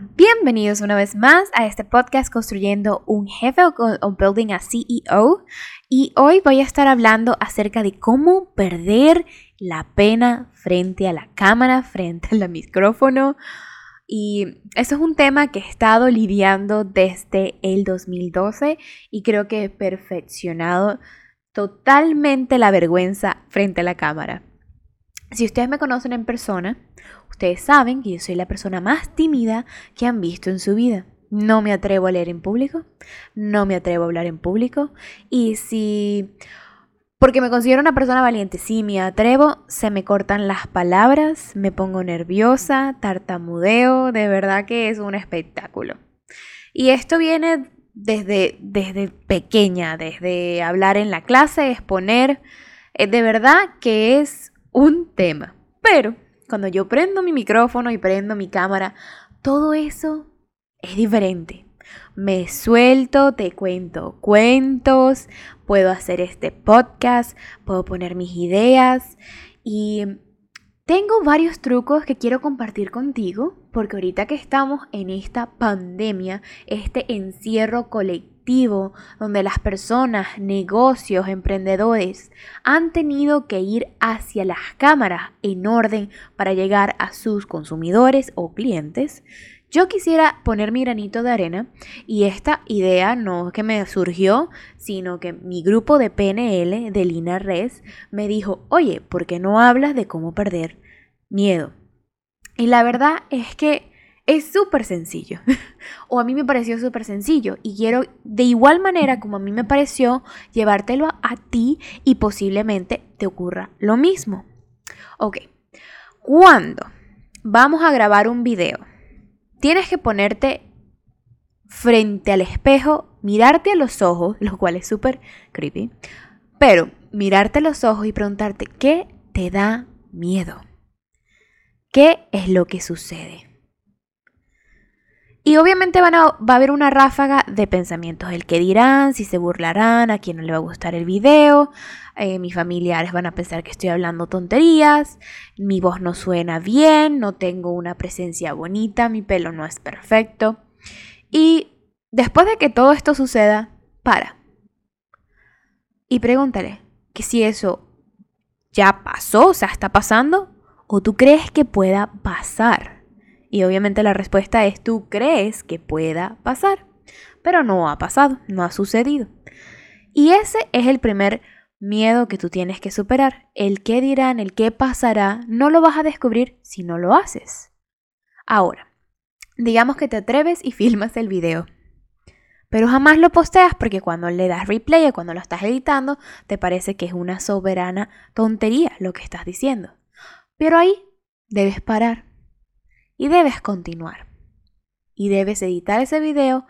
Bienvenidos una vez más a este podcast Construyendo un Jefe o, Building a CEO. Y hoy voy a estar hablando acerca de cómo perder la pena frente a la cámara, frente al micrófono. Y eso es un tema que he estado lidiando desde el 2012 y creo que he perfeccionado totalmente la vergüenza frente a la cámara. Si ustedes me conocen en persona, ustedes saben que yo soy la persona más tímida que han visto en su vida. No me atrevo a leer en público, no me atrevo a hablar en público y si... Porque me considero una persona valiente, si me atrevo, se me cortan las palabras, me pongo nerviosa, tartamudeo, de verdad que es un espectáculo. Y esto viene desde, desde pequeña, desde hablar en la clase, exponer, eh, de verdad que es un tema. Pero cuando yo prendo mi micrófono y prendo mi cámara, todo eso es diferente. Me suelto, te cuento cuentos, puedo hacer este podcast, puedo poner mis ideas y tengo varios trucos que quiero compartir contigo porque ahorita que estamos en esta pandemia, este encierro colectivo donde las personas, negocios, emprendedores han tenido que ir hacia las cámaras en orden para llegar a sus consumidores o clientes, yo quisiera poner mi granito de arena y esta idea no es que me surgió, sino que mi grupo de PNL de Lina Res me dijo, oye, ¿por qué no hablas de cómo perder miedo? Y la verdad es que es súper sencillo. o a mí me pareció súper sencillo. Y quiero, de igual manera como a mí me pareció, llevártelo a ti y posiblemente te ocurra lo mismo. Ok. ¿Cuándo vamos a grabar un video? tienes que ponerte frente al espejo, mirarte a los ojos, lo cual es súper creepy, pero mirarte a los ojos y preguntarte, ¿qué te da miedo? ¿Qué es lo que sucede? Y obviamente van a, va a haber una ráfaga de pensamientos, el que dirán, si se burlarán, a quién no le va a gustar el video, eh, mis familiares van a pensar que estoy hablando tonterías, mi voz no suena bien, no tengo una presencia bonita, mi pelo no es perfecto. Y después de que todo esto suceda, para. Y pregúntale que si eso ya pasó, o sea, está pasando, o tú crees que pueda pasar. Y obviamente la respuesta es tú crees que pueda pasar, pero no ha pasado, no ha sucedido. Y ese es el primer miedo que tú tienes que superar. El qué dirán, el qué pasará, no lo vas a descubrir si no lo haces. Ahora, digamos que te atreves y filmas el video. Pero jamás lo posteas porque cuando le das replay o cuando lo estás editando, te parece que es una soberana tontería lo que estás diciendo. Pero ahí debes parar y debes continuar. Y debes editar ese video,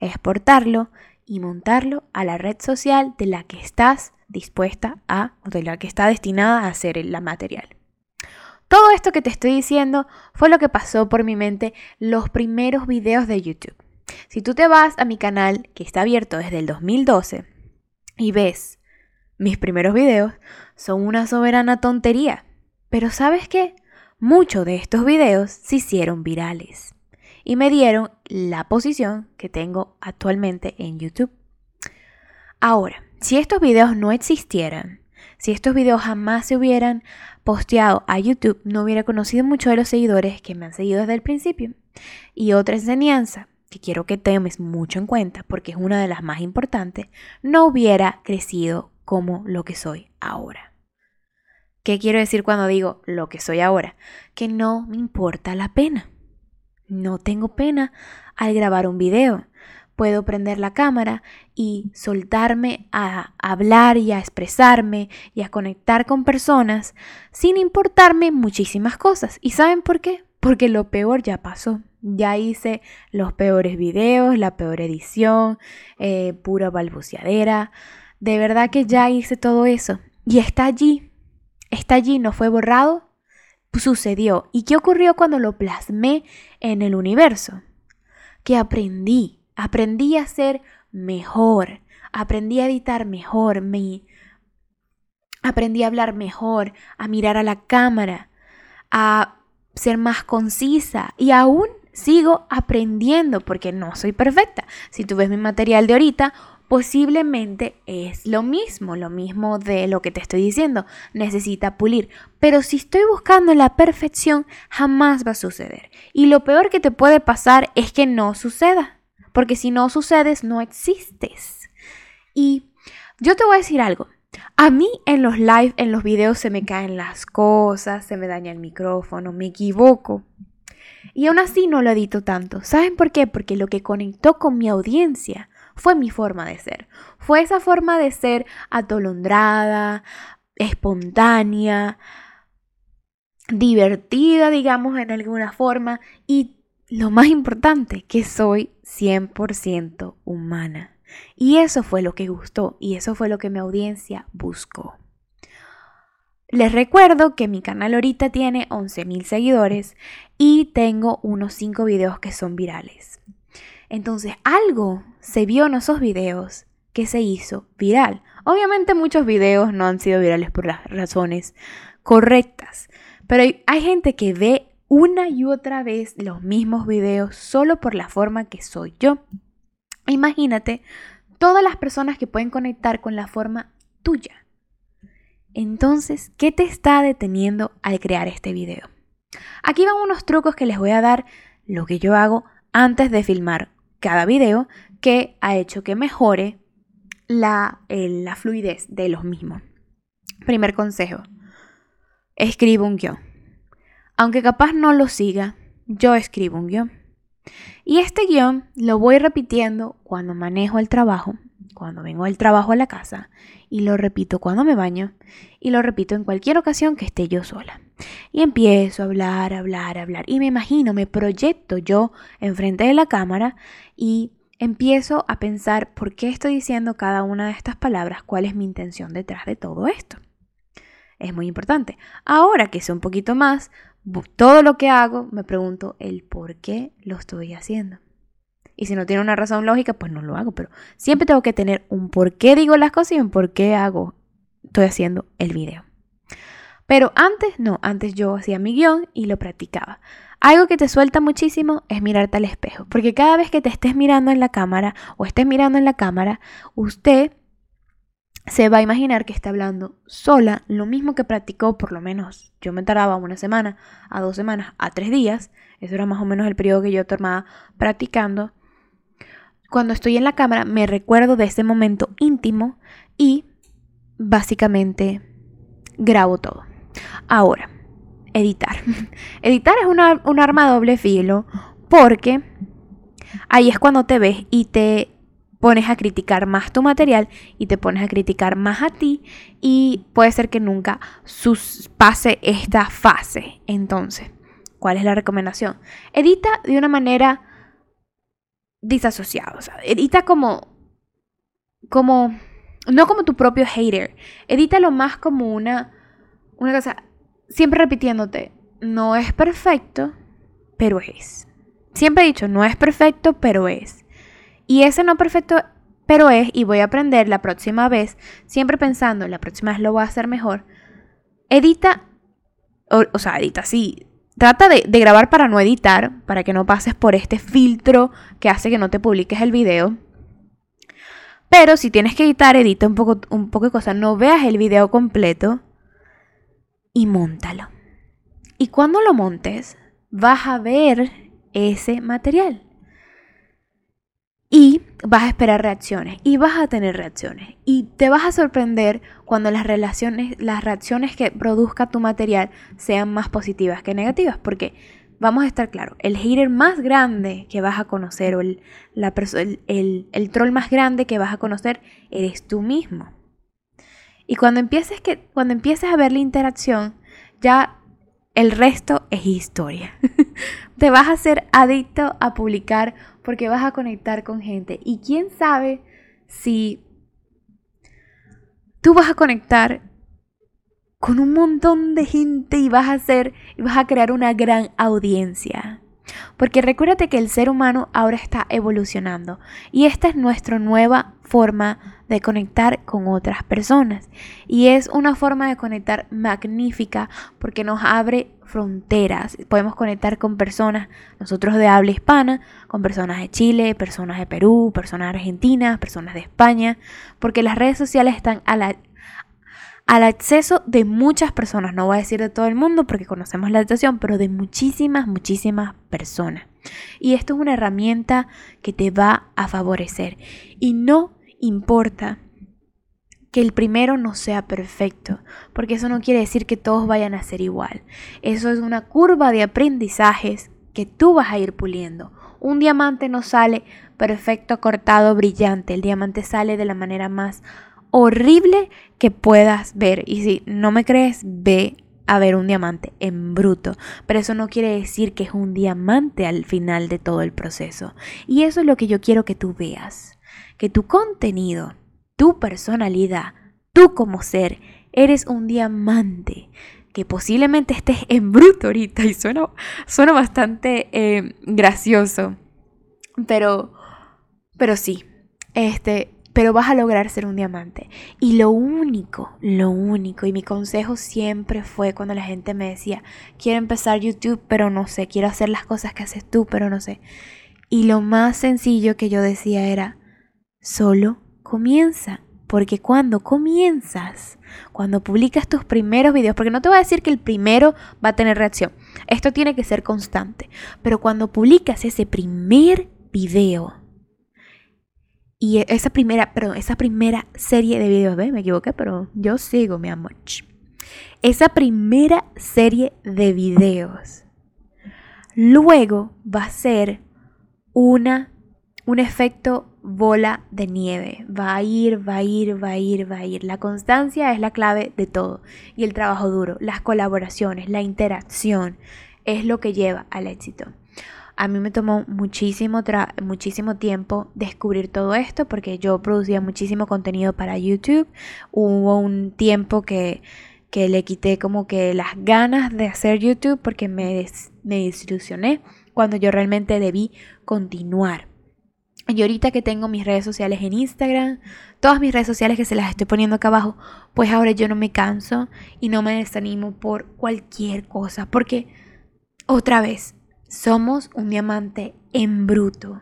exportarlo y montarlo a la red social de la que estás dispuesta a, o de la que está destinada a hacer la material. Todo esto que te estoy diciendo fue lo que pasó por mi mente los primeros videos de YouTube. Si tú te vas a mi canal, que está abierto desde el 2012, y ves mis primeros videos, son una soberana tontería. Pero ¿sabes qué? Muchos de estos videos se hicieron virales y me dieron la posición que tengo actualmente en YouTube. Ahora, si estos videos no existieran, si estos videos jamás se hubieran posteado a YouTube, no hubiera conocido mucho de los seguidores que me han seguido desde el principio. Y otra enseñanza que quiero que tomes mucho en cuenta, porque es una de las más importantes, no hubiera crecido como lo que soy ahora. ¿Qué quiero decir cuando digo lo que soy ahora? Que no me importa la pena. No tengo pena al grabar un video. Puedo prender la cámara y soltarme a hablar y a expresarme y a conectar con personas sin importarme muchísimas cosas. ¿Y saben por qué? Porque lo peor ya pasó. Ya hice los peores videos, la peor edición, eh, pura balbuceadera. De verdad que ya hice todo eso. Y está allí está allí, no fue borrado, sucedió. ¿Y qué ocurrió cuando lo plasmé en el universo? Que aprendí, aprendí a ser mejor, aprendí a editar mejor, me, aprendí a hablar mejor, a mirar a la cámara, a ser más concisa y aún sigo aprendiendo porque no soy perfecta. Si tú ves mi material de ahorita, posiblemente es lo mismo, lo mismo de lo que te estoy diciendo, necesita pulir. Pero si estoy buscando la perfección, jamás va a suceder. Y lo peor que te puede pasar es que no suceda, porque si no sucedes, no existes. Y yo te voy a decir algo. A mí en los live, en los videos se me caen las cosas, se me daña el micrófono, me equivoco. Y aún así no lo edito tanto. ¿Saben por qué? Porque lo que conectó con mi audiencia fue mi forma de ser. Fue esa forma de ser atolondrada, espontánea, divertida, digamos, en alguna forma. Y lo más importante, que soy 100% humana. Y eso fue lo que gustó y eso fue lo que mi audiencia buscó. Les recuerdo que mi canal ahorita tiene 11.000 seguidores y tengo unos 5 videos que son virales. Entonces algo se vio en esos videos que se hizo viral. Obviamente muchos videos no han sido virales por las razones correctas, pero hay, gente que ve una y otra vez los mismos videos solo por la forma que soy yo. Imagínate todas las personas que pueden conectar con la forma tuya. Entonces, ¿qué te está deteniendo al crear este video? Aquí van unos trucos que les voy a dar lo que yo hago antes de filmar cada video que ha hecho que mejore la, la fluidez de los mismos. Primer consejo, escribo un guion. Aunque capaz no lo siga, yo escribo un guion. Y este guion lo voy repitiendo cuando manejo el trabajo, cuando vengo del trabajo a la casa, y lo repito cuando me baño, y lo repito en cualquier ocasión que esté yo sola. Y empiezo a hablar, hablar, hablar, y me imagino, me proyecto yo enfrente de la cámara y empiezo a pensar por qué estoy diciendo cada una de estas palabras, cuál es mi intención detrás de todo esto. Es muy importante. Ahora que sé un poquito más, todo lo que hago, me pregunto el por qué lo estoy haciendo. Y si no tiene una razón lógica, pues no lo hago. Pero siempre tengo que tener un por qué digo las cosas y un por qué hago, estoy haciendo el video. Pero antes, no, antes yo hacía mi guion y lo practicaba. Algo que te suelta muchísimo es mirarte al espejo, porque cada vez que te estés mirando en la cámara o estés mirando en la cámara, usted se va a imaginar que está hablando sola, lo mismo que practicó, por lo menos yo me tardaba una semana, a dos semanas, a tres días, eso era más o menos el periodo que yo tomaba practicando. Cuando estoy en la cámara me recuerdo de ese momento íntimo y básicamente grabo todo. Ahora, editar. editar es un arma doble filo porque ahí es cuando te ves y te pones a criticar más tu material y te pones a criticar más a ti y puede ser que nunca pase esta fase. Entonces, ¿cuál es la recomendación? Edita de una manera disasociada, o sea, edita como como no como tu propio hater, edítalo más como una una cosa siempre repitiéndote, no es perfecto, pero es. Siempre he dicho, no es perfecto, pero es. Y ese no perfecto, pero es, y voy a aprender la próxima vez, siempre pensando, la próxima vez lo voy a hacer mejor. Edita, o, sea, edita, sí. Trata de, grabar para no editar, para que no pases por este filtro que hace que no te publiques el video. Pero si tienes que editar, edita un poco, un poco de cosas. No veas el video completo y montalo. Y cuando lo montes, vas a ver ese material. Y vas a esperar reacciones y vas a tener reacciones y te vas a sorprender cuando las relaciones, las reacciones que produzca tu material sean más positivas que negativas, porque vamos a estar claros, el hater más grande que vas a conocer o el, la el, el, troll más grande que vas a conocer eres tú mismo. Y cuando empieces, que, cuando empieces a ver la interacción, ya el resto es historia. Te vas a ser adicto a publicar porque vas a conectar con gente. Y quién sabe si tú vas a conectar con un montón de gente y vas a hacer y vas a crear una gran audiencia. Porque recuérdate que el ser humano ahora está evolucionando y esta es nuestra nueva forma de conectar con otras personas. Y es una forma de conectar magnífica porque nos abre fronteras. Podemos conectar con personas, nosotros de habla hispana, con personas de Chile, personas de Perú, personas de Argentina, personas de España, porque las redes sociales están a la, al acceso de muchas personas, no voy a decir de todo el mundo porque conocemos la situación, pero de muchísimas, muchísimas personas. Y esto es una herramienta que te va a favorecer. Y no importa que el primero no sea perfecto, porque eso no quiere decir que todos vayan a ser igual. Eso es una curva de aprendizajes que tú vas a ir puliendo. Un diamante no sale perfecto, cortado, brillante. El diamante sale de la manera más horrible que puedas ver. Y si no me crees, ve a ver un diamante en bruto. Pero eso no quiere decir que es un diamante al final de todo el proceso. Y eso es lo que yo quiero que tú veas. Que tu contenido, tu personalidad, tú como ser, eres un diamante. Que posiblemente estés en bruto ahorita y suena, suena bastante eh, gracioso. Pero, pero sí, este, pero vas a lograr ser un diamante. Y lo único, lo único, y mi consejo siempre fue cuando la gente me decía, quiero empezar YouTube, pero no sé, quiero hacer las cosas que haces tú, pero no sé. Y lo más sencillo que yo decía era, solo comienza. Porque cuando comienzas, cuando publicas tus primeros videos, porque no te voy a decir que el primero va a tener reacción, esto tiene que ser constante, pero cuando publicas ese primer video, y esa primera, esa primera serie de videos, ¿ves? Me equivoqué, pero yo sigo, mi amor. Esa primera serie de videos. Luego va a ser una, un efecto bola de nieve. Va a ir, va a ir, va a ir, va a ir. La constancia es la clave de todo. Y el trabajo duro, las colaboraciones, la interacción es lo que lleva al éxito. A mí me tomó muchísimo, muchísimo tiempo descubrir todo esto porque yo producía muchísimo contenido para YouTube. Hubo un tiempo que, que le quité como que las ganas de hacer YouTube porque me, me desilusioné cuando yo realmente debí continuar. Y ahorita que tengo mis redes sociales en Instagram, todas mis redes sociales que se las estoy poniendo acá abajo, pues ahora yo no me canso y no me desanimo por cualquier cosa. Porque, otra vez, somos un diamante en bruto.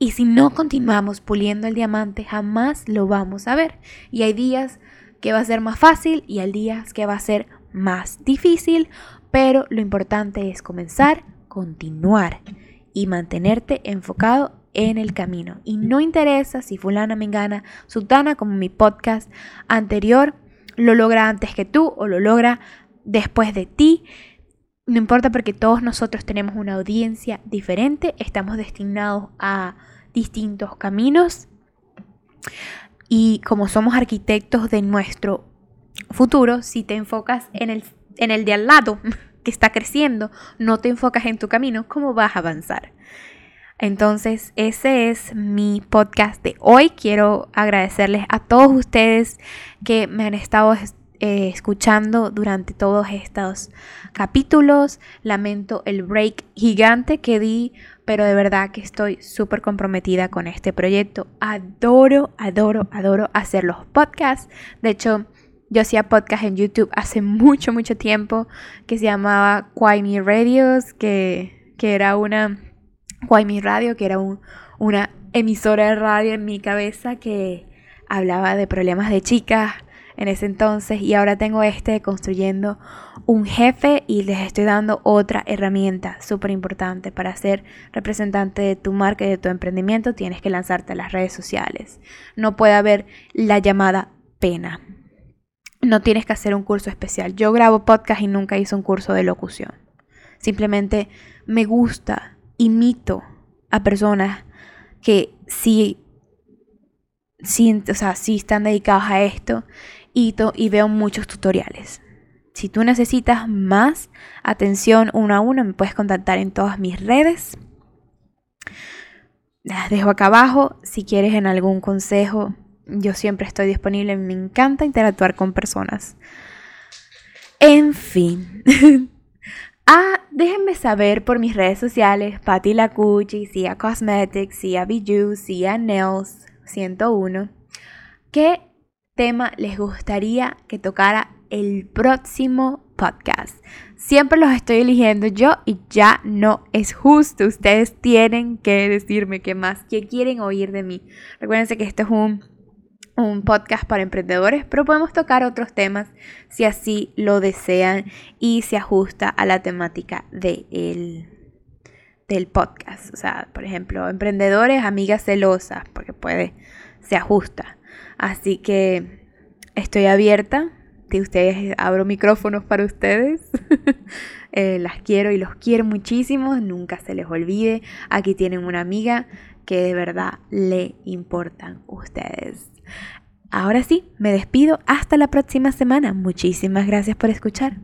Y si no continuamos puliendo el diamante, jamás lo vamos a ver. Y hay días que va a ser más fácil y hay días que va a ser más difícil, pero lo importante es comenzar, continuar y mantenerte enfocado en el camino. Y no interesa si fulana, mengana, sultana, como mi podcast anterior, lo logra antes que tú o lo logra después de ti. No importa porque todos nosotros tenemos una audiencia diferente, estamos destinados a distintos caminos y como somos arquitectos de nuestro futuro, si te enfocas en el, en el de al lado que está creciendo, no te enfocas en tu camino, ¿cómo vas a avanzar? Entonces, ese es mi podcast de hoy. Quiero agradecerles a todos ustedes que me han estado eh, escuchando durante todos estos capítulos. Lamento el break gigante que di, pero de verdad que estoy súper comprometida con este proyecto. Adoro, adoro, adoro hacer los podcasts. De hecho, yo hacía podcast en YouTube hace mucho, mucho tiempo que se llamaba Quaimi Radios, que, que era una Quaimi Radio, que era una emisora de radio en mi cabeza que hablaba de problemas de chicas, en ese entonces y ahora tengo este construyendo un jefe y les estoy dando otra herramienta súper importante para ser representante de tu marca y de tu emprendimiento tienes que lanzarte a las redes sociales. No puede haber la llamada pena. No tienes que hacer un curso especial. Yo grabo podcast y nunca hice un curso de locución. Simplemente me gusta, imito a personas que sí, sí, o sea, sí están dedicados a esto y, veo muchos tutoriales. Si tú necesitas más atención uno a uno, me puedes contactar en todas mis redes. Las dejo acá abajo. Si quieres en algún consejo, yo siempre estoy disponible. Me encanta interactuar con personas. En fin. ah, déjenme saber por mis redes sociales, Patty Lacucci, Sia Cosmetics, Sia Bijou, Sia Nails, 101. ¿Qué tema les gustaría que tocara el próximo podcast? Siempre los estoy eligiendo yo y ya no es justo. Ustedes tienen que decirme qué más, qué quieren oír de mí. Recuérdense que esto es un, un podcast para emprendedores, pero podemos tocar otros temas si así lo desean y se ajusta a la temática del podcast. O sea, por ejemplo, emprendedores, amigas celosas, porque puede, se ajusta. Así que estoy abierta de ustedes, abro micrófonos para ustedes. Eh, las quiero y los quiero muchísimo, nunca se les olvide. Aquí tienen una amiga que de verdad le importan ustedes. Ahora sí, me despido hasta la próxima semana. Muchísimas gracias por escuchar.